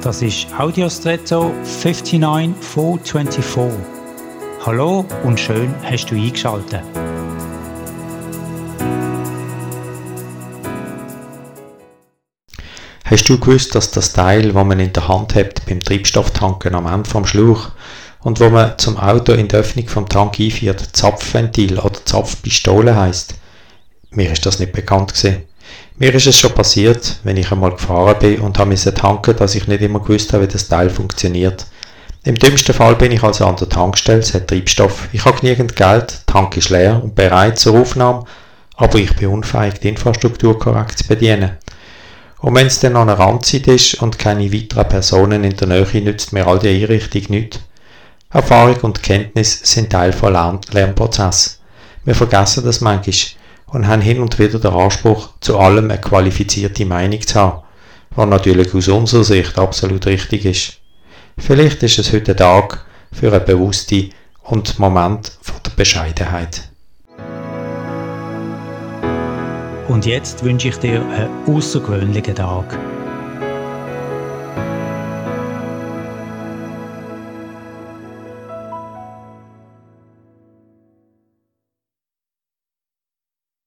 Das ist Audiostretto 59424. Hallo und schön hast du eingeschaltet. Hast du gewusst, dass das Teil, das man in der Hand hat beim Treibstofftanken am Ende vom Schlauch und wo man zum Auto in die Öffnung vom Tank einführt, Zapfventil oder Zapfpistole heißt? Mir ist das nicht bekannt gewesen. Mir ist es schon passiert, wenn ich einmal gefahren bin und habe müssen tanken, dass ich nicht immer gewusst habe, wie das Teil funktioniert. Im dümmsten Fall bin ich also an der Tankstelle, es hat Treibstoff, ich habe genügend Geld, der Tank ist leer und bereit zur Aufnahme, aber ich bin unfähig, die Infrastruktur korrekt zu bedienen. Und wenn es dann noch eine Randzeit ist und keine weiteren Personen in der Nähe, nützt mir all die Einrichtung nicht. Erfahrung und Kenntnis sind Teil von Lern Lernprozess. Wir vergessen das manchmal und haben hin und wieder den Anspruch, zu allem eine qualifizierte Meinung zu haben, was natürlich aus unserer Sicht absolut richtig ist. Vielleicht ist es heute ein Tag für einen bewussten und Moment von der Bescheidenheit. Und jetzt wünsche ich dir einen außergewöhnlichen Tag.